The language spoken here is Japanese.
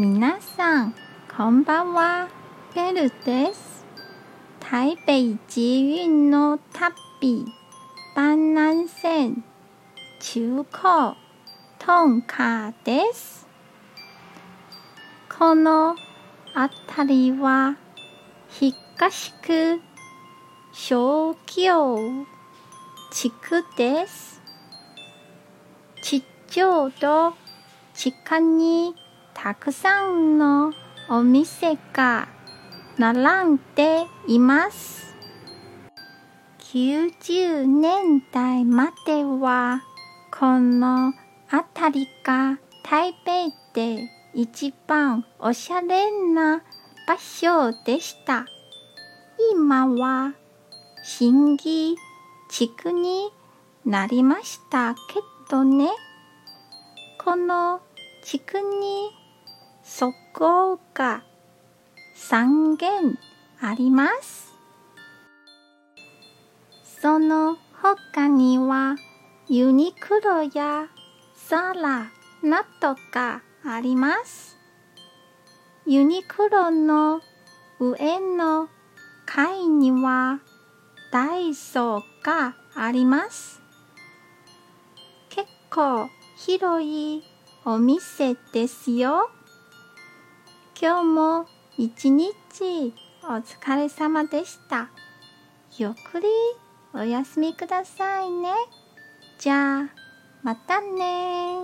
皆さん、こんばんは。ベルです。台北捷運の旅、万南線、中高、トンカです。この辺りは、東区、小京、地区です。地上と地下にたくさんのお店が並んでいます。90年代まではこの辺りが台北で一番おしゃれな場所でした。今は新規地区になりましたけどね。この地区にそこが3軒あります。その他にはユニクロやザラなどがあります。ユニクロの上の階にはダイソーがあります。結構広いお店ですよ。今日も一日お疲れ様でした。ゆっくりお休みくださいね。じゃあ、またね